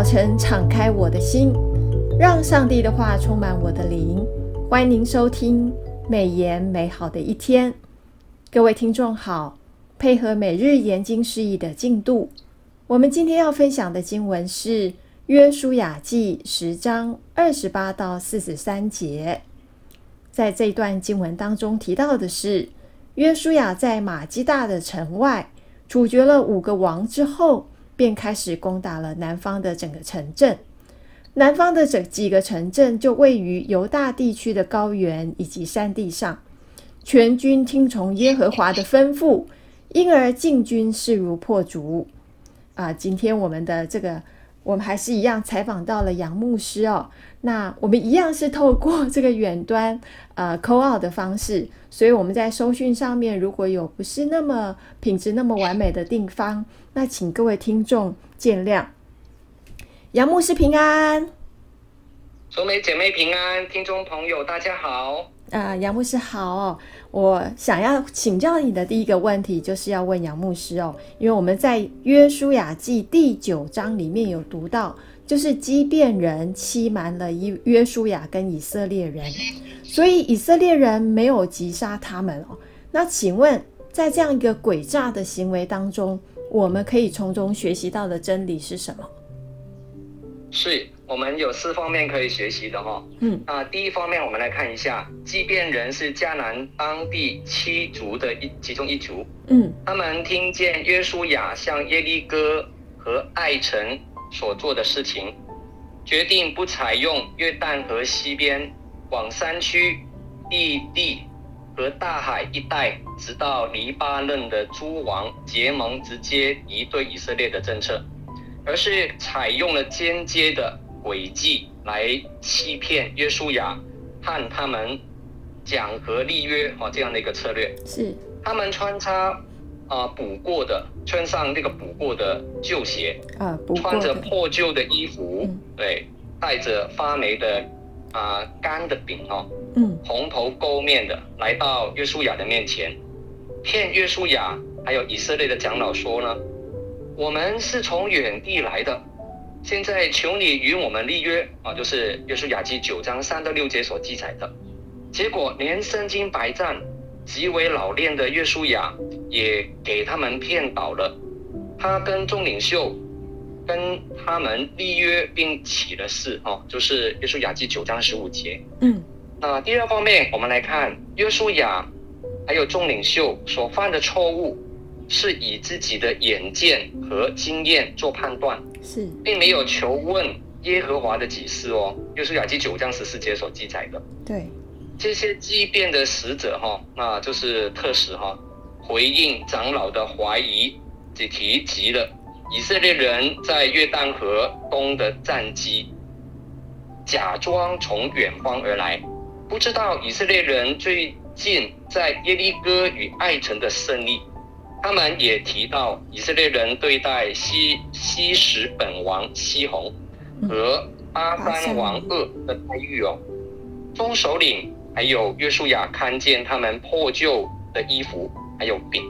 早晨敞开我的心，让上帝的话充满我的灵。欢迎您收听美言美好的一天。各位听众好，配合每日研经释义的进度，我们今天要分享的经文是《约书亚记》十章二十八到四十三节。在这段经文当中提到的是，约书亚在玛基大的城外处决了五个王之后，便开始攻打了南方的整个城镇。南方的这几个城镇就位于犹大地区的高原以及山地上。全军听从耶和华的吩咐，因而进军势如破竹。啊，今天我们的这个，我们还是一样采访到了杨牧师哦。那我们一样是透过这个远端 呃 call 的方式，所以我们在收讯上面如果有不是那么品质那么完美的地方，那请各位听众见谅。杨牧师平安，淑美姐妹平安，听众朋友大家好。啊，杨牧师好。我想要请教你的第一个问题，就是要问杨牧师哦，因为我们在约书亚记第九章里面有读到。就是基遍人欺瞒了约书亚跟以色列人，所以以色列人没有击杀他们哦。那请问，在这样一个诡诈的行为当中，我们可以从中学习到的真理是什么？是我们有四方面可以学习的哈、哦。嗯，啊，第一方面我们来看一下，即便人是迦南当地七族的一其中一族。嗯，他们听见约书亚向耶利哥和爱城。所做的事情，决定不采用约旦河西边往山区、地地和大海一带，直到黎巴嫩的诸王结盟，直接敌对以色列的政策，而是采用了间接的诡计来欺骗约书亚，和他们讲和立约哦这样的一个策略。是他们穿插。啊，补过的，穿上那个补过的旧鞋，啊，穿着破旧的衣服，嗯、对，带着发霉的啊干的饼哦，嗯，蓬头垢面的来到约书亚的面前，骗约书亚还有以色列的长老说呢，我们是从远地来的，现在求你与我们立约啊，就是约书亚记九章三到六节所记载的，结果连身经百战。极为老练的约书亚也给他们骗倒了，他跟众领袖跟他们立约并起了誓，哦，就是约书亚记九章十五节。嗯，那第二方面，我们来看约书亚还有众领袖所犯的错误，是以自己的眼见和经验做判断，是，并没有求问耶和华的启示哦。又是亚基九章十四节所记载的，对。这些基遍的使者哈，那就是特使哈，回应长老的怀疑，只提及了以色列人在约旦河东的战机，假装从远方而来，不知道以色列人最近在耶利哥与爱城的胜利。他们也提到以色列人对待西西什本王西宏和阿三王噩的待遇哦，众首领。还有约书亚看见他们破旧的衣服，还有饼，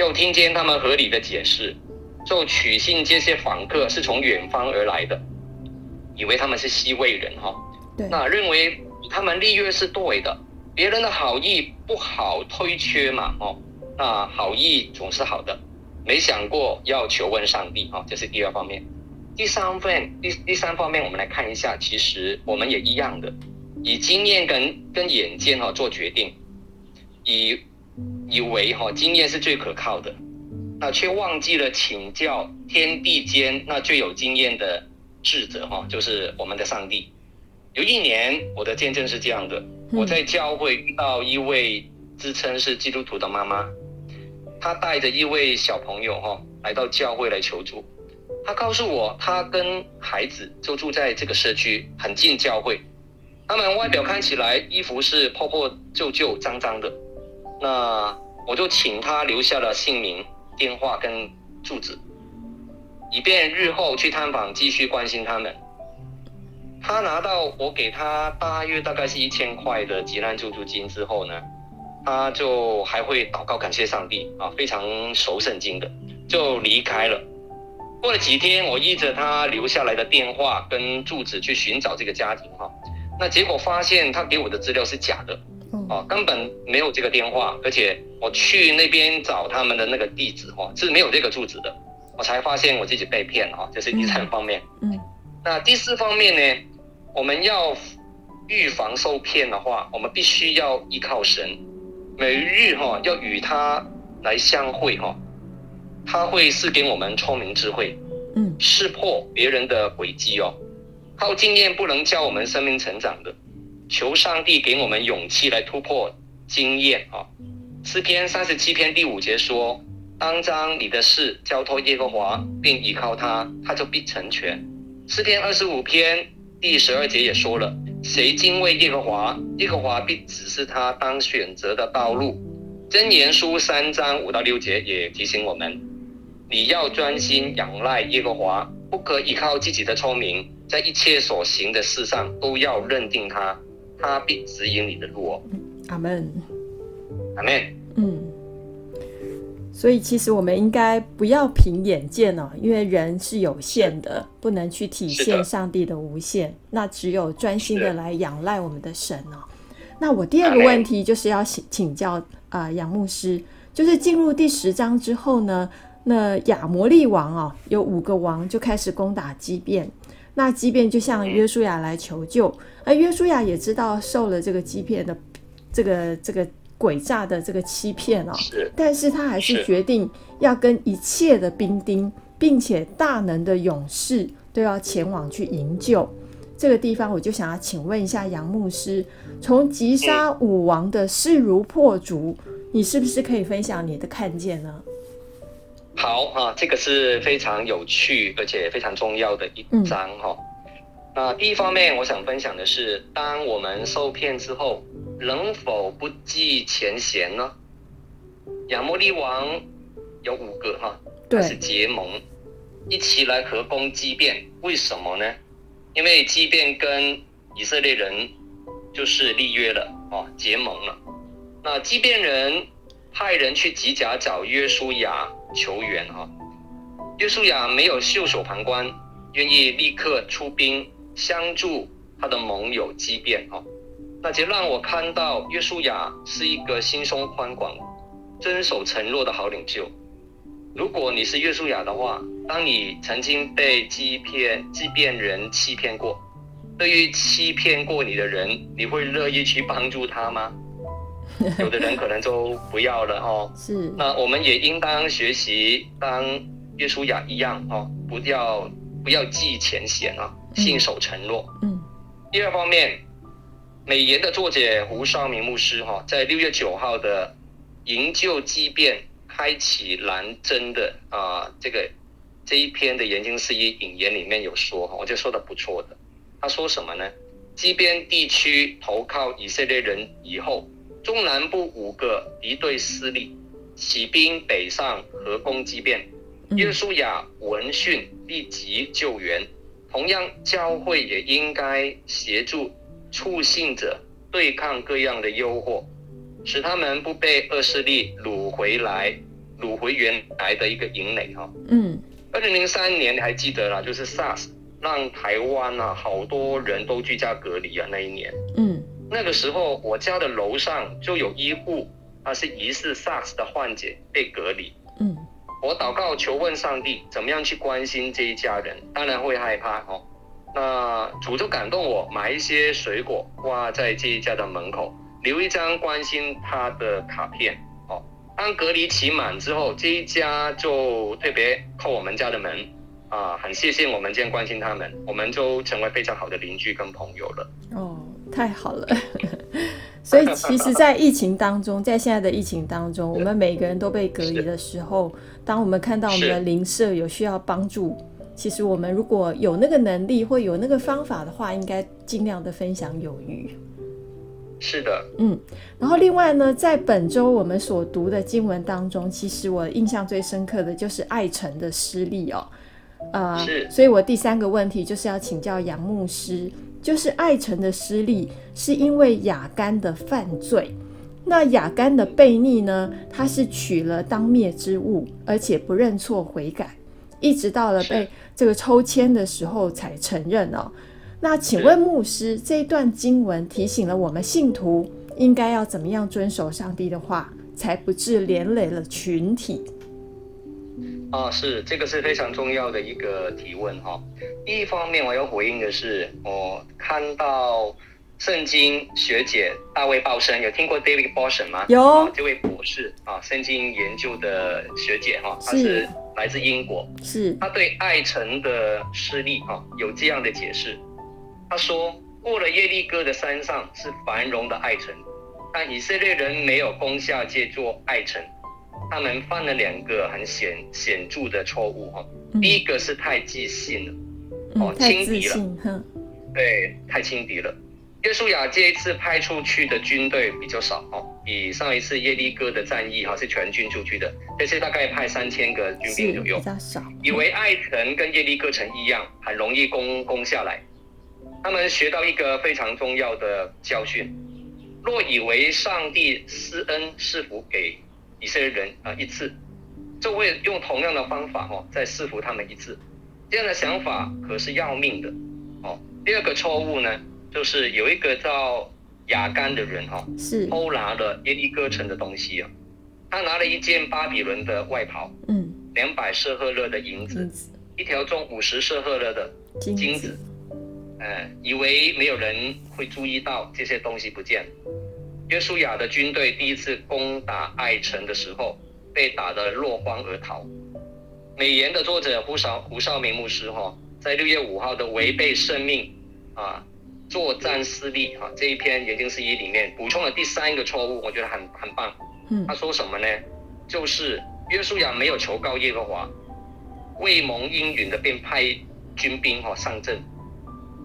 又听见他们合理的解释，就取信这些访客是从远方而来的，以为他们是西魏人哈。对。那认为他们立约是对的，别人的好意不好推却嘛，哦，那好意总是好的，没想过要求问上帝哈，这是第二方面。第三份，第第三方面，我们来看一下，其实我们也一样的。以经验跟跟眼见哈做决定，以以为哈经验是最可靠的，那却忘记了请教天地间那最有经验的智者哈，就是我们的上帝。有一年我的见证是这样的，我在教会遇到一位自称是基督徒的妈妈，他带着一位小朋友哈来到教会来求助，他告诉我他跟孩子就住在这个社区很近教会。他们外表看起来衣服是破破旧旧、脏脏的，那我就请他留下了姓名、电话跟住址，以便日后去探访继续关心他们。他拿到我给他大约大概是一千块的急难救助金之后呢，他就还会祷告感谢上帝啊，非常熟圣经的，就离开了。过了几天，我依着他留下来的电话跟住址去寻找这个家庭哈，那结果发现他给我的资料是假的，啊，根本没有这个电话，而且我去那边找他们的那个地址哈是没有这个住址的，我才发现我自己被骗哈，这是第三方面。嗯，那第四方面呢，我们要预防受骗的话，我们必须要依靠神，每日哈要与他来相会哈。他会赐给我们聪明智慧，嗯，识破别人的诡计哦。靠经验不能教我们生命成长的，求上帝给我们勇气来突破经验啊。诗篇三十七篇第五节说：“当将你的事交托耶和华，并倚靠他，他就必成全。”诗篇二十五篇第十二节也说了：“谁敬畏耶和华，耶和华必指示他当选择的道路。”箴言书三章五到六节也提醒我们。你要专心仰赖耶和华，不可依靠自己的聪明，在一切所行的事上都要认定他，他必指引你的路。阿门，阿门。嗯，所以其实我们应该不要凭眼见哦，因为人是有限的，不能去体现上帝的无限。那只有专心的来仰赖我们的神哦。那我第二个问题就是要请请教啊、呃，杨牧师，就是进入第十章之后呢？那亚摩利王哦，有五个王就开始攻打基变，那基变就向约书亚来求救，而约书亚也知道受了这个基变的这个这个诡诈的这个欺骗哦，但是他还是决定要跟一切的兵丁，并且大能的勇士都要前往去营救。这个地方我就想要请问一下杨牧师，从击杀武王的势如破竹，你是不是可以分享你的看见呢？好啊，这个是非常有趣而且非常重要的一章哈。那第一方面，我想分享的是，当我们受骗之后，能否不计前嫌呢？亚摩利王有五个哈，他，是结盟一起来合攻基变，为什么呢？因为基遍跟以色列人就是立约了啊，结盟了。那基遍人派人去吉甲找约书亚。求援哈，约书亚没有袖手旁观，愿意立刻出兵相助他的盟友基遍哈，那就让我看到约书亚是一个心胸宽广、遵守承诺的好领袖。如果你是约书亚的话，当你曾经被欺骗、欺骗人欺骗过，对于欺骗过你的人，你会乐意去帮助他吗？有的人可能都不要了哦，是。那我们也应当学习当约书亚一样哦，不要不要计前嫌啊，信守承诺。嗯。第二方面，美言的作者胡绍明牧师哈，在六月九号的营救基遍开启蓝针的啊这个这一篇的研经释义引言里面有说哈，我觉得说的不错的。他说什么呢？基遍地区投靠以色列人以后。中南部五个敌对势力起兵北上合攻基遍，约书亚闻讯立即救援。同样，教会也应该协助促信者对抗各样的诱惑，使他们不被恶势力掳回来，掳回原来的一个营垒哈。嗯，二零零三年你还记得啦，就是 SARS 让台湾啊好多人都居家隔离啊那一年。嗯。那个时候，我家的楼上就有一户，他是疑似 SARS 的患者被隔离。嗯，我祷告求问上帝，怎么样去关心这一家人？当然会害怕哦。那主就感动我，买一些水果挂在这一家的门口，留一张关心他的卡片。哦，当隔离期满之后，这一家就特别叩我们家的门，啊，很谢谢我们这样关心他们，我们就成为非常好的邻居跟朋友了。哦。太好了，所以其实，在疫情当中，在现在的疫情当中，我们每个人都被隔离的时候，当我们看到我们的邻舍有需要帮助，其实我们如果有那个能力或有那个方法的话，应该尽量的分享有余。是的，嗯。然后另外呢，在本周我们所读的经文当中，其实我印象最深刻的就是爱城的失利哦，呃，是。所以我第三个问题就是要请教杨牧师。就是爱城的失利，是因为雅干的犯罪。那雅干的悖逆呢？他是取了当灭之物，而且不认错悔改。一直到了被这个抽签的时候才承认哦。那请问牧师，这一段经文提醒了我们信徒应该要怎么样遵守上帝的话，才不致连累了群体？啊，是这个是非常重要的一个提问哈。第一方面，我要回应的是，我看到圣经学姐大卫鲍森，有听过 David Bawson 吗？有、啊，这位博士啊，圣经研究的学姐哈，她是来自英国，是，她对爱城的失利哈有这样的解释。她说，过了耶利哥的山上是繁荣的爱城，但以色列人没有攻下这座爱城。他们犯了两个很显显著的错误哈，第一个是太自信了，嗯、哦，轻敌了，对，太轻敌了。约书亚这一次派出去的军队比较少哦，比上一次耶利哥的战役哈是全军出去的，这次大概派三千个军兵左右，比较少。以为艾城跟耶利哥城一样，很容易攻攻下来。他们学到一个非常重要的教训：若以为上帝施恩赐福给以色列人啊一次，就会用同样的方法哈再赐福他们一次。这样的想法可是要命的哦。第二个错误呢，就是有一个叫雅干的人哈，是偷拿了耶利哥城的东西啊。他拿了一件巴比伦的外袍，嗯，两百舍赫勒的银子，一条重五十舍赫勒的金子，呃，以为没有人会注意到这些东西不见。约书亚的军队第一次攻打爱城的时候，被打得落荒而逃。美言的作者胡少胡少明牧师哈，在六月五号的违背生命啊作战失利啊这一篇研经释义里面补充了第三个错误，我觉得很很棒。他说什么呢？就是约书亚没有求告耶和华，未蒙应允的便派军兵哈上阵，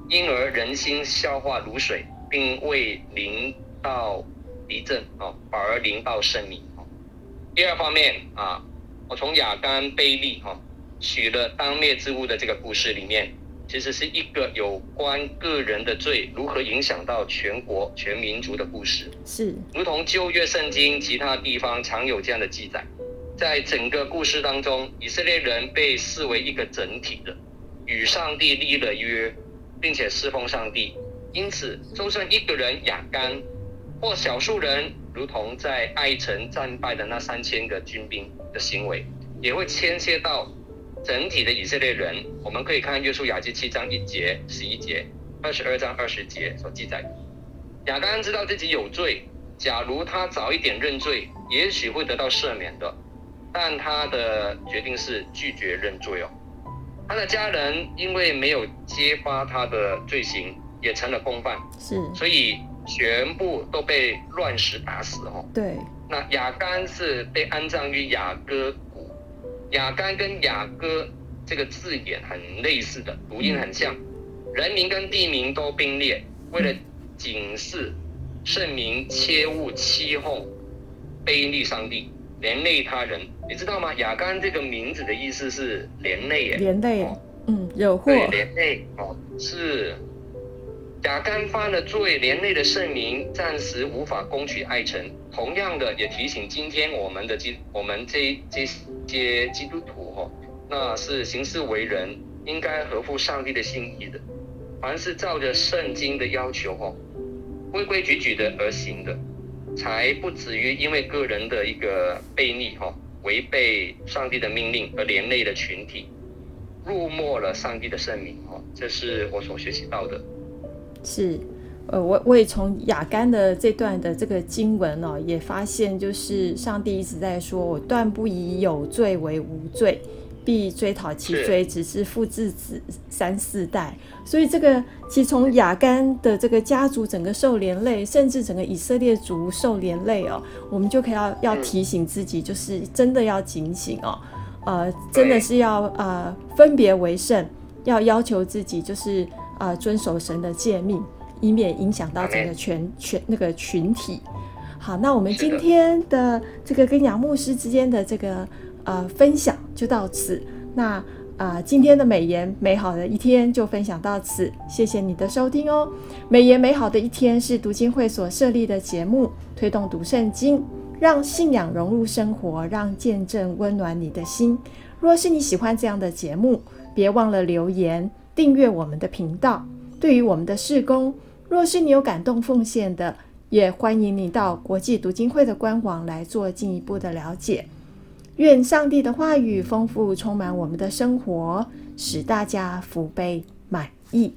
因而人心消化如水，并未临到敌阵啊，反而临到圣民。第二方面啊，我从亚干悖逆哈取了当灭之物的这个故事里面，其实是一个有关个人的罪如何影响到全国全民族的故事。是，如同旧约圣经其他地方常有这样的记载，在整个故事当中，以色列人被视为一个整体的，与上帝立了约，并且侍奉上帝。因此，就算一个人亚干。或少数人，如同在爱城战败的那三千个军兵的行为，也会牵涉到整体的以色列人。我们可以看约书亚记七章一节、十一节、二十二章二十节所记载。亚干知道自己有罪，假如他早一点认罪，也许会得到赦免的。但他的决定是拒绝认罪哦。他的家人因为没有揭发他的罪行，也成了共犯。是，所以。全部都被乱石打死哦。对，那雅干是被安葬于雅各谷。雅干跟雅各这个字眼很类似的，读音很像，人名跟地名都并列，为了警示圣民切勿欺哄、卑逆上帝、连累他人。你知道吗？雅干这个名字的意思是连累耶，连累，嗯，惹祸，对，连累哦，是。亚干犯了罪，连累的圣民暂时无法攻取爱城。同样的，也提醒今天我们的基，我们这这些基督徒哈，那是行事为人应该合乎上帝的心意的。凡是照着圣经的要求哈，规规矩矩的而行的，才不至于因为个人的一个悖逆哈，违背上帝的命令而连累的群体，辱没了上帝的圣名哈。这是我所学习到的。是，呃，我我也从雅干的这段的这个经文哦，也发现就是上帝一直在说，我断不以有罪为无罪，必追讨其罪，只是父之子三四代。所以这个其实从雅干的这个家族整个受连累，甚至整个以色列族受连累哦，我们就可以要要提醒自己，就是真的要警醒哦，呃，真的是要呃分别为圣，要要求自己就是。啊、呃，遵守神的诫命，以免影响到整个全全那个群体。好，那我们今天的这个跟杨牧师之间的这个呃分享就到此。那啊、呃，今天的美言美好的一天就分享到此，谢谢你的收听哦。美言美好的一天是读经会所设立的节目，推动读圣经，让信仰融入生活，让见证温暖你的心。若是你喜欢这样的节目，别忘了留言订阅我们的频道。对于我们的事工，若是你有感动奉献的，也欢迎你到国际读经会的官网来做进一步的了解。愿上帝的话语丰富充满我们的生活，使大家福杯满溢。